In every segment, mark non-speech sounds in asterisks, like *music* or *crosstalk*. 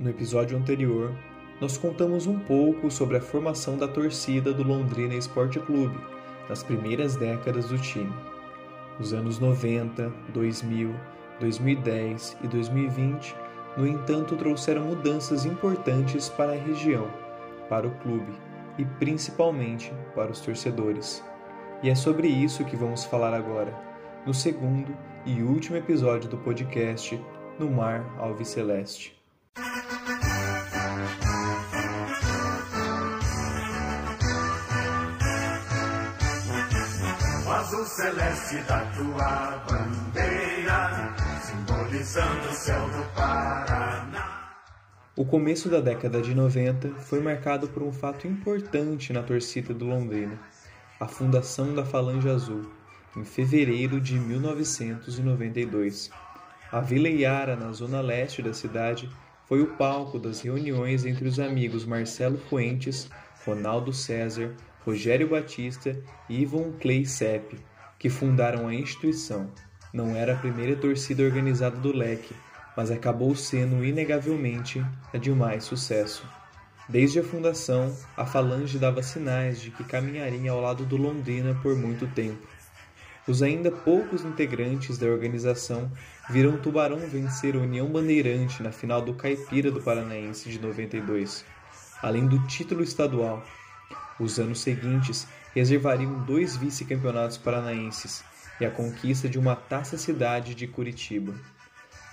No episódio anterior, nós contamos um pouco sobre a formação da torcida do Londrina Esporte Clube nas primeiras décadas do time. Os anos 90, 2000, 2010 e 2020, no entanto, trouxeram mudanças importantes para a região, para o clube e principalmente para os torcedores. E é sobre isso que vamos falar agora, no segundo e último episódio do podcast No Mar Alviceleste. O azul celeste da tua bandeira, simbolizando o céu do Paraná. O começo da década de 90 foi marcado por um fato importante na torcida do Londrina, a fundação da Falange Azul, em fevereiro de 1992. A Vila Iara, na zona leste da cidade, foi o palco das reuniões entre os amigos Marcelo Fuentes, Ronaldo César, Rogério Batista e Ivon Clay Sepp, que fundaram a instituição. Não era a primeira torcida organizada do leque, mas acabou sendo inegavelmente a de mais sucesso. Desde a fundação, a Falange dava sinais de que caminharia ao lado do Londrina por muito tempo. Os ainda poucos integrantes da organização viram Tubarão vencer a União Bandeirante na final do Caipira do Paranaense de 92, além do título estadual. Os anos seguintes reservariam dois vice-campeonatos paranaenses e a conquista de uma taça cidade de Curitiba.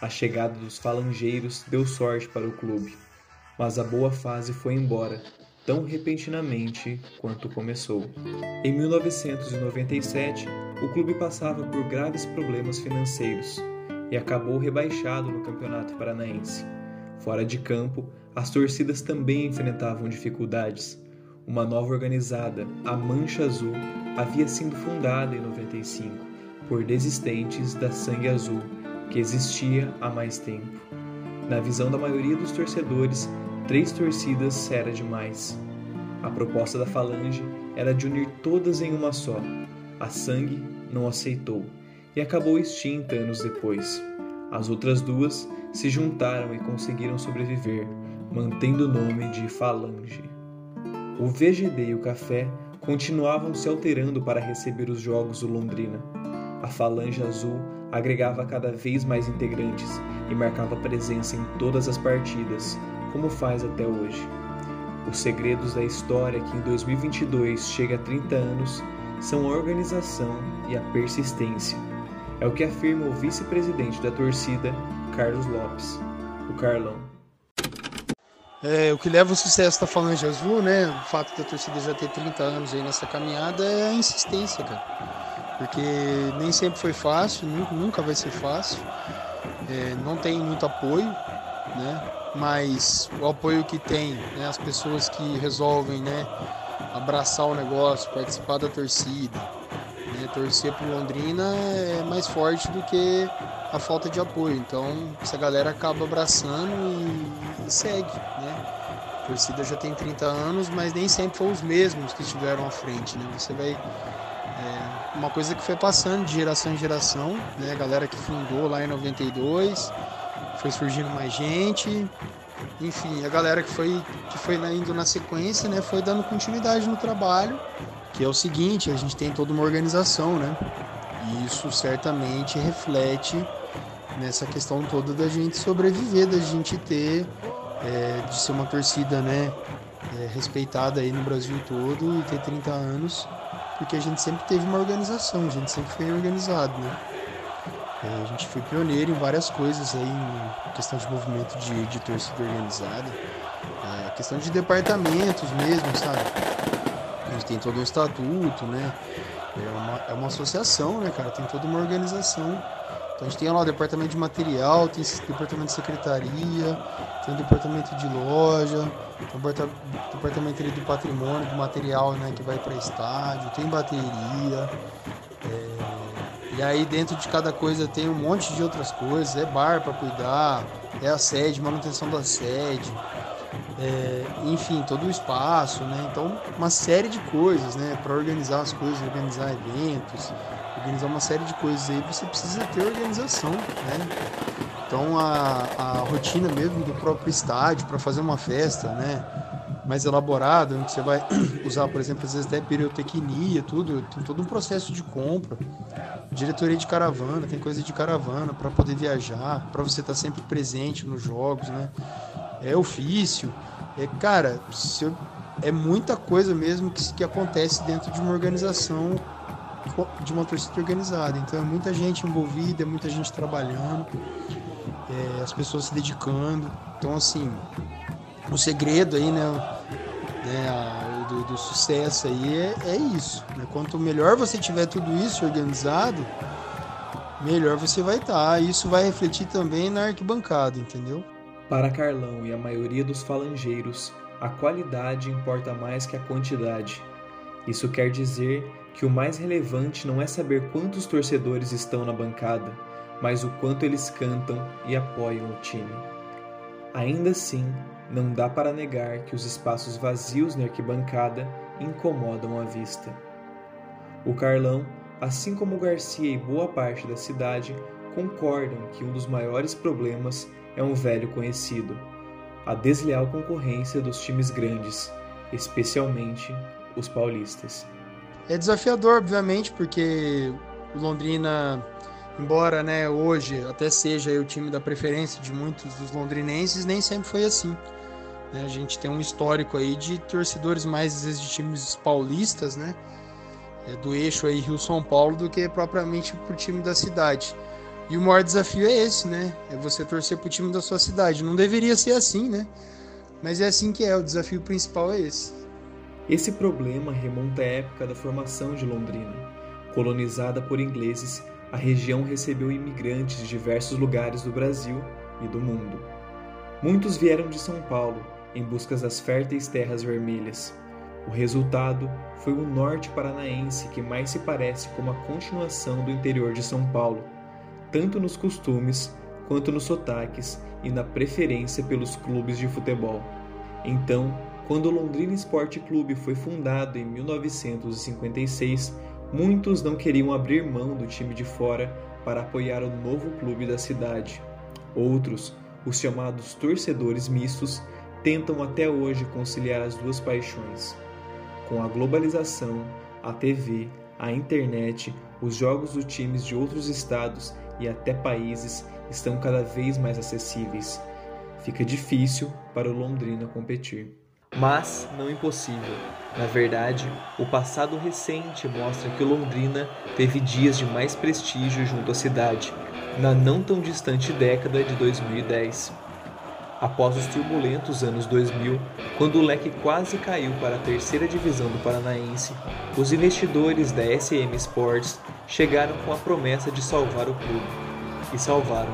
A chegada dos falangeiros deu sorte para o clube, mas a boa fase foi embora tão repentinamente quanto começou. Em 1997, o clube passava por graves problemas financeiros e acabou rebaixado no Campeonato Paranaense. Fora de campo, as torcidas também enfrentavam dificuldades. Uma nova organizada, a Mancha Azul, havia sido fundada em 95 por desistentes da Sangue Azul, que existia há mais tempo. Na visão da maioria dos torcedores, três torcidas era demais. A proposta da Falange era de unir todas em uma só. A Sangue não aceitou e acabou extinta anos depois. As outras duas se juntaram e conseguiram sobreviver, mantendo o nome de Falange. O VGD e o Café continuavam se alterando para receber os jogos do Londrina. A Falange Azul agregava cada vez mais integrantes e marcava presença em todas as partidas, como faz até hoje. Os segredos da história que em 2022 chega a 30 anos são a organização e a persistência. É o que afirma o vice-presidente da torcida, Carlos Lopes, o Carlão. É, o que leva o sucesso da Falange Azul, né? O fato da torcida já ter 30 anos aí nessa caminhada é a insistência, cara. Porque nem sempre foi fácil, nunca vai ser fácil. É, não tem muito apoio, né? Mas o apoio que tem, né? As pessoas que resolvem, né? Abraçar o negócio, participar da torcida, né? torcer pro Londrina é mais forte do que a falta de apoio. Então, essa galera acaba abraçando e, e segue, né? A torcida já tem 30 anos, mas nem sempre foram os mesmos que estiveram à frente, né? Você vai é, uma coisa que foi passando de geração em geração, né? A galera que fundou lá em 92, foi surgindo mais gente, enfim, a galera que foi que foi indo na sequência, né? Foi dando continuidade no trabalho, que é o seguinte, a gente tem toda uma organização, né? E isso certamente reflete nessa questão toda da gente sobreviver, da gente ter, é, de ser uma torcida, né? É, respeitada aí no Brasil todo e ter 30 anos, porque a gente sempre teve uma organização, a gente sempre foi organizado, né? É, a gente foi pioneiro em várias coisas aí, em questão de movimento de, de torcida organizada, é, questão de departamentos mesmo, sabe? A gente tem todo um estatuto, né? É uma, é uma associação, né, cara? Tem toda uma organização. Então a gente tem lá o departamento de material, tem esse departamento de secretaria, tem o departamento de loja, tem o departamento do patrimônio, do material né, que vai para estádio, tem bateria. É, e aí dentro de cada coisa tem um monte de outras coisas, é bar para cuidar, é a sede, manutenção da sede, é, enfim, todo o espaço, né? Então uma série de coisas, né? Para organizar as coisas, organizar eventos, organizar uma série de coisas aí, você precisa ter organização, né? Então a, a rotina mesmo do próprio estádio para fazer uma festa, né? Mais elaborada, onde você vai *clears throat* usar, por exemplo, às vezes até pirotecnia, tudo, tem todo um processo de compra. Diretoria de caravana, tem coisa de caravana para poder viajar, para você estar tá sempre presente nos jogos, né? É ofício. É, cara, eu, é muita coisa mesmo que, que acontece dentro de uma organização de uma torcida organizada. Então é muita gente envolvida, é muita gente trabalhando, é, as pessoas se dedicando. Então assim, o segredo aí, né, né do, do, sucesso aí é, é isso. Né? Quanto melhor você tiver tudo isso organizado, melhor você vai estar. Tá. Isso vai refletir também na arquibancada, entendeu? Para Carlão e a maioria dos falangeiros, a qualidade importa mais que a quantidade. Isso quer dizer que o mais relevante não é saber quantos torcedores estão na bancada, mas o quanto eles cantam e apoiam o time. Ainda assim, não dá para negar que os espaços vazios na arquibancada incomodam a vista. O Carlão, assim como Garcia e boa parte da cidade, concordam que um dos maiores problemas é um velho conhecido: a desleal concorrência dos times grandes, especialmente os paulistas. É desafiador, obviamente, porque o Londrina, embora né, hoje até seja o time da preferência de muitos dos londrinenses, nem sempre foi assim. Né? A gente tem um histórico aí de torcedores mais às vezes de times paulistas, né? É, do eixo aí Rio-São Paulo, do que propriamente pro time da cidade. E o maior desafio é esse, né? É você torcer pro time da sua cidade. Não deveria ser assim, né? Mas é assim que é, o desafio principal é esse. Esse problema remonta à época da formação de Londrina. Colonizada por ingleses, a região recebeu imigrantes de diversos lugares do Brasil e do mundo. Muitos vieram de São Paulo em busca das férteis terras vermelhas. O resultado foi o norte paranaense que mais se parece com uma continuação do interior de São Paulo, tanto nos costumes quanto nos sotaques e na preferência pelos clubes de futebol. Então, quando o Londrina Esporte Clube foi fundado em 1956, muitos não queriam abrir mão do time de fora para apoiar o novo clube da cidade. Outros, os chamados torcedores mistos, tentam até hoje conciliar as duas paixões. Com a globalização, a TV, a internet, os jogos dos times de outros estados e até países estão cada vez mais acessíveis. Fica difícil para o Londrina competir mas não impossível. Na verdade, o passado recente mostra que Londrina teve dias de mais prestígio junto à cidade, na não tão distante década de 2010. Após os turbulentos anos 2000, quando o leque quase caiu para a terceira divisão do Paranaense, os investidores da SM Sports chegaram com a promessa de salvar o clube. E salvaram.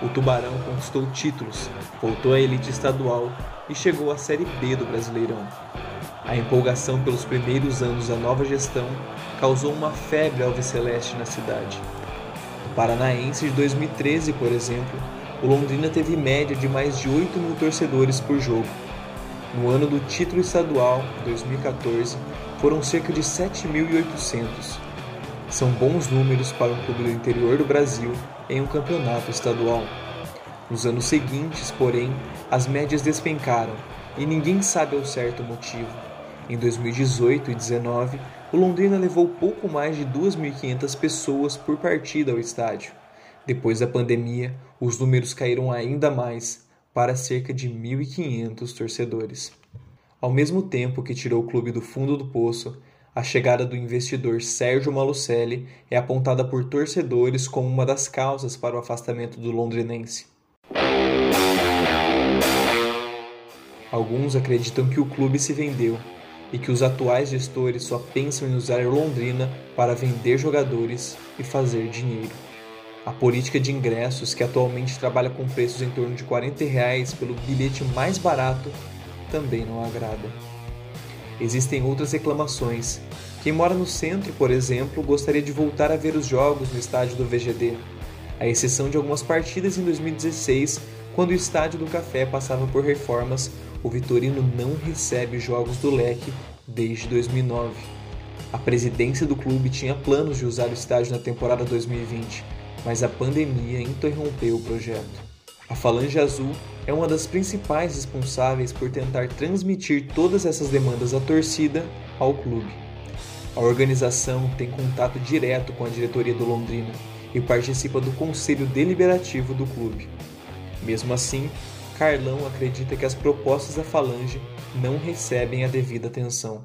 O Tubarão conquistou títulos, voltou à elite estadual e chegou à Série B do Brasileirão. A empolgação pelos primeiros anos da nova gestão causou uma febre alviceleste na cidade. No Paranaense de 2013, por exemplo, o Londrina teve média de mais de 8 mil torcedores por jogo. No ano do título estadual, 2014, foram cerca de 7.800. São bons números para um clube do interior do Brasil em um campeonato estadual. Nos anos seguintes, porém, as médias despencaram e ninguém sabe ao certo o motivo. Em 2018 e 2019, o Londrina levou pouco mais de 2.500 pessoas por partida ao estádio. Depois da pandemia, os números caíram ainda mais, para cerca de 1.500 torcedores. Ao mesmo tempo que tirou o clube do fundo do poço, a chegada do investidor Sérgio Malucelli é apontada por torcedores como uma das causas para o afastamento do londrinense. Alguns acreditam que o clube se vendeu e que os atuais gestores só pensam em usar Londrina para vender jogadores e fazer dinheiro. A política de ingressos, que atualmente trabalha com preços em torno de 40 reais pelo bilhete mais barato, também não agrada. Existem outras reclamações. Quem mora no centro, por exemplo, gostaria de voltar a ver os jogos no estádio do VGD, à exceção de algumas partidas em 2016, quando o estádio do Café passava por reformas. O Vitorino não recebe jogos do Leque desde 2009. A presidência do clube tinha planos de usar o estádio na temporada 2020, mas a pandemia interrompeu o projeto. A Falange Azul é uma das principais responsáveis por tentar transmitir todas essas demandas da torcida ao clube. A organização tem contato direto com a diretoria do Londrina e participa do conselho deliberativo do clube. Mesmo assim, Carlão acredita que as propostas da Falange não recebem a devida atenção.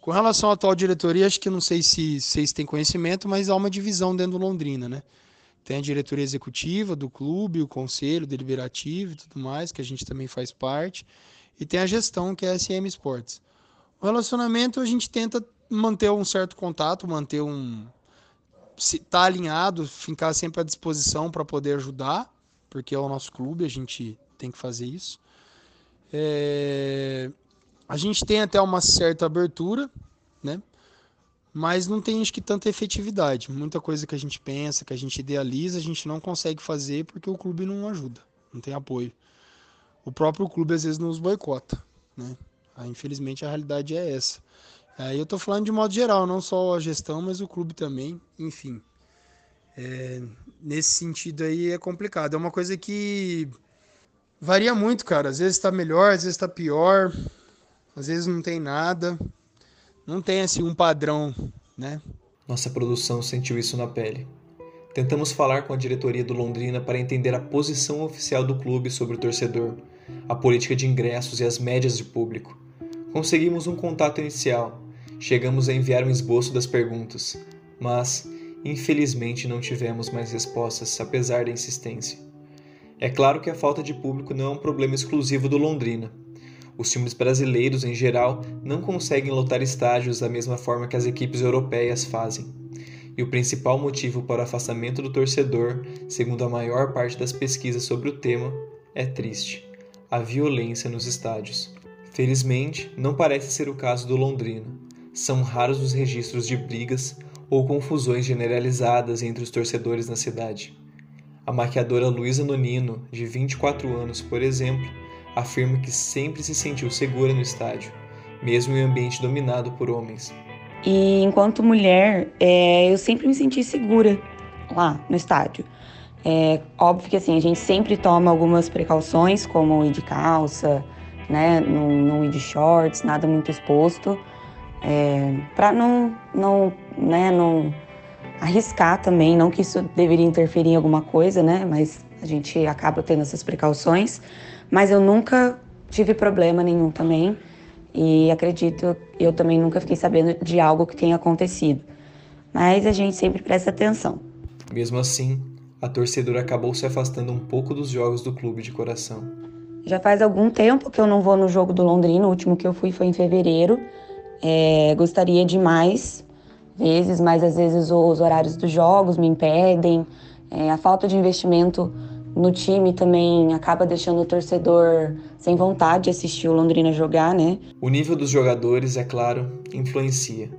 Com relação à atual diretoria, acho que não sei se vocês têm conhecimento, mas há uma divisão dentro do Londrina, né? Tem a diretoria executiva do clube, o conselho deliberativo e tudo mais, que a gente também faz parte, e tem a gestão, que é a SM Sports. O relacionamento a gente tenta manter um certo contato, manter um estar tá alinhado, ficar sempre à disposição para poder ajudar, porque é o nosso clube, a gente tem que fazer isso. É... A gente tem até uma certa abertura, né? Mas não tem acho que tanta efetividade. Muita coisa que a gente pensa, que a gente idealiza, a gente não consegue fazer porque o clube não ajuda, não tem apoio. O próprio clube às vezes nos boicota, né? Ah, infelizmente a realidade é essa. Aí eu tô falando de modo geral, não só a gestão, mas o clube também, enfim. É, nesse sentido aí é complicado. É uma coisa que varia muito, cara. Às vezes tá melhor, às vezes tá pior, às vezes não tem nada. Não tem assim um padrão, né? Nossa produção sentiu isso na pele. Tentamos falar com a diretoria do Londrina para entender a posição oficial do clube sobre o torcedor, a política de ingressos e as médias de público. Conseguimos um contato inicial. Chegamos a enviar um esboço das perguntas, mas infelizmente não tivemos mais respostas apesar da insistência. É claro que a falta de público não é um problema exclusivo do Londrina. Os times brasileiros, em geral, não conseguem lotar estádios da mesma forma que as equipes europeias fazem. E o principal motivo para o afastamento do torcedor, segundo a maior parte das pesquisas sobre o tema, é triste: a violência nos estádios. Felizmente, não parece ser o caso do Londrina. São raros os registros de brigas ou confusões generalizadas entre os torcedores na cidade. A maquiadora Luísa Nonino, de 24 anos, por exemplo, afirma que sempre se sentiu segura no estádio, mesmo em ambiente dominado por homens. E enquanto mulher, é, eu sempre me senti segura lá no estádio. É óbvio que assim, a gente sempre toma algumas precauções, como ir de calça, né, não, não ir de shorts, nada muito exposto, é, para não, não, né, não arriscar também, não que isso deveria interferir em alguma coisa, né, mas a gente acaba tendo essas precauções. Mas eu nunca tive problema nenhum também. E acredito, eu também nunca fiquei sabendo de algo que tenha acontecido. Mas a gente sempre presta atenção. Mesmo assim, a torcedora acabou se afastando um pouco dos jogos do clube de coração. Já faz algum tempo que eu não vou no jogo do Londrina, o último que eu fui foi em fevereiro. É, gostaria de mais vezes, mas às vezes os horários dos jogos me impedem. É, a falta de investimento no time também acaba deixando o torcedor sem vontade de assistir o Londrina jogar, né? O nível dos jogadores, é claro, influencia.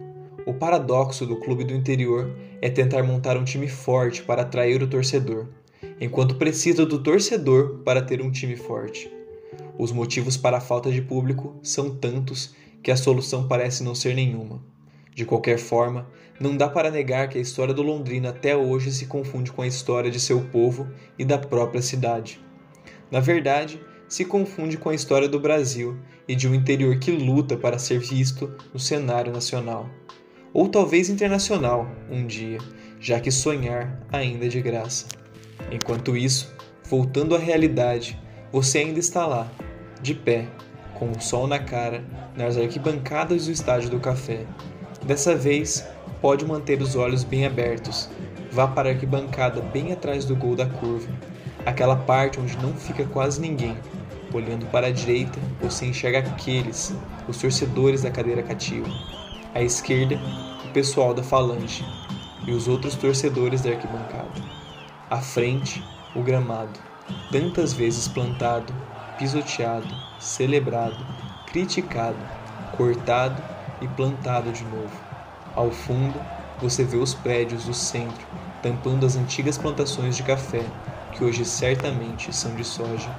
O paradoxo do clube do interior é tentar montar um time forte para atrair o torcedor, enquanto precisa do torcedor para ter um time forte. Os motivos para a falta de público são tantos que a solução parece não ser nenhuma. De qualquer forma, não dá para negar que a história do Londrina até hoje se confunde com a história de seu povo e da própria cidade. Na verdade, se confunde com a história do Brasil e de um interior que luta para ser visto no cenário nacional. Ou talvez internacional, um dia, já que sonhar ainda é de graça. Enquanto isso, voltando à realidade, você ainda está lá, de pé, com o sol na cara, nas arquibancadas do estádio do café, Dessa vez, pode manter os olhos bem abertos. Vá para a arquibancada bem atrás do gol da curva, aquela parte onde não fica quase ninguém. Olhando para a direita, você enxerga aqueles, os torcedores da cadeira cativa. À esquerda, o pessoal da falange e os outros torcedores da arquibancada. À frente, o gramado, tantas vezes plantado, pisoteado, celebrado, criticado, cortado e plantado de novo. Ao fundo, você vê os prédios do centro, tampando as antigas plantações de café, que hoje certamente são de soja.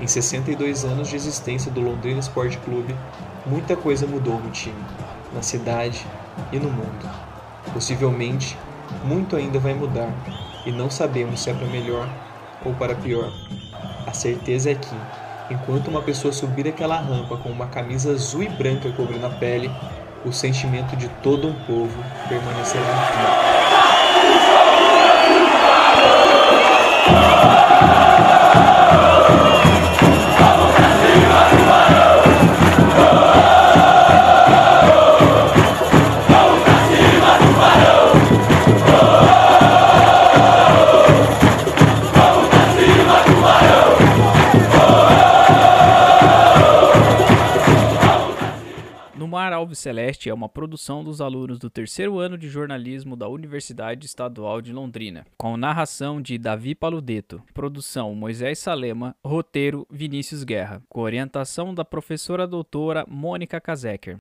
Em 62 anos de existência do Londrina Sport Clube, muita coisa mudou no time, na cidade e no mundo. Possivelmente, muito ainda vai mudar, e não sabemos se é para melhor ou para pior. A certeza é que, enquanto uma pessoa subir aquela rampa com uma camisa azul e branca cobrindo a pele, o sentimento de todo um povo permanecerá firme. Celeste é uma produção dos alunos do terceiro ano de jornalismo da Universidade Estadual de Londrina, com narração de Davi Paludeto, produção Moisés Salema, roteiro Vinícius Guerra, com orientação da professora doutora Mônica Kazeker.